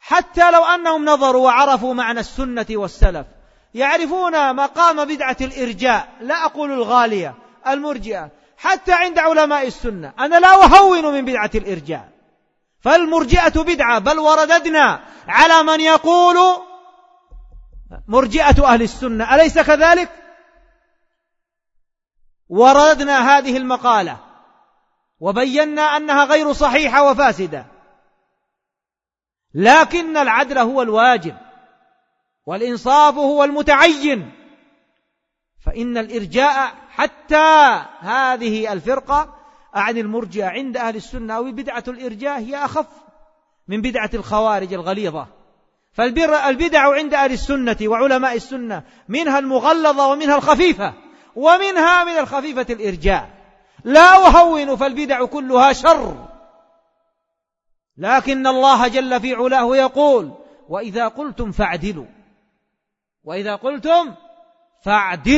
حتى لو أنهم نظروا وعرفوا معنى السنة والسلف. يعرفون مقام بدعة الإرجاء لا أقول الغالية المرجئة. حتى عند علماء السنة أنا لا أهون من بدعة الإرجاء. فالمرجئة بدعة بل ورددنا على من يقول مرجئة أهل السنة. أليس كذلك؟ ورددنا هذه المقالة وبينا أنها غير صحيحة وفاسدة. لكن العدل هو الواجب والإنصاف هو المتعين. فإن الإرجاء حتى هذه الفرقة أعني المرجئة عند أهل السنة أو بدعة الإرجاء هي أخف من بدعة الخوارج الغليظة. فالبدع عند أهل السنة وعلماء السنة منها المغلظة ومنها الخفيفة ومنها من الخفيفة الإرجاء. لا أهون فالبدع كلها شر. لكن الله جل في علاه يقول وإذا قلتم فاعدلوا. وإذا قلتم فاعدلوا.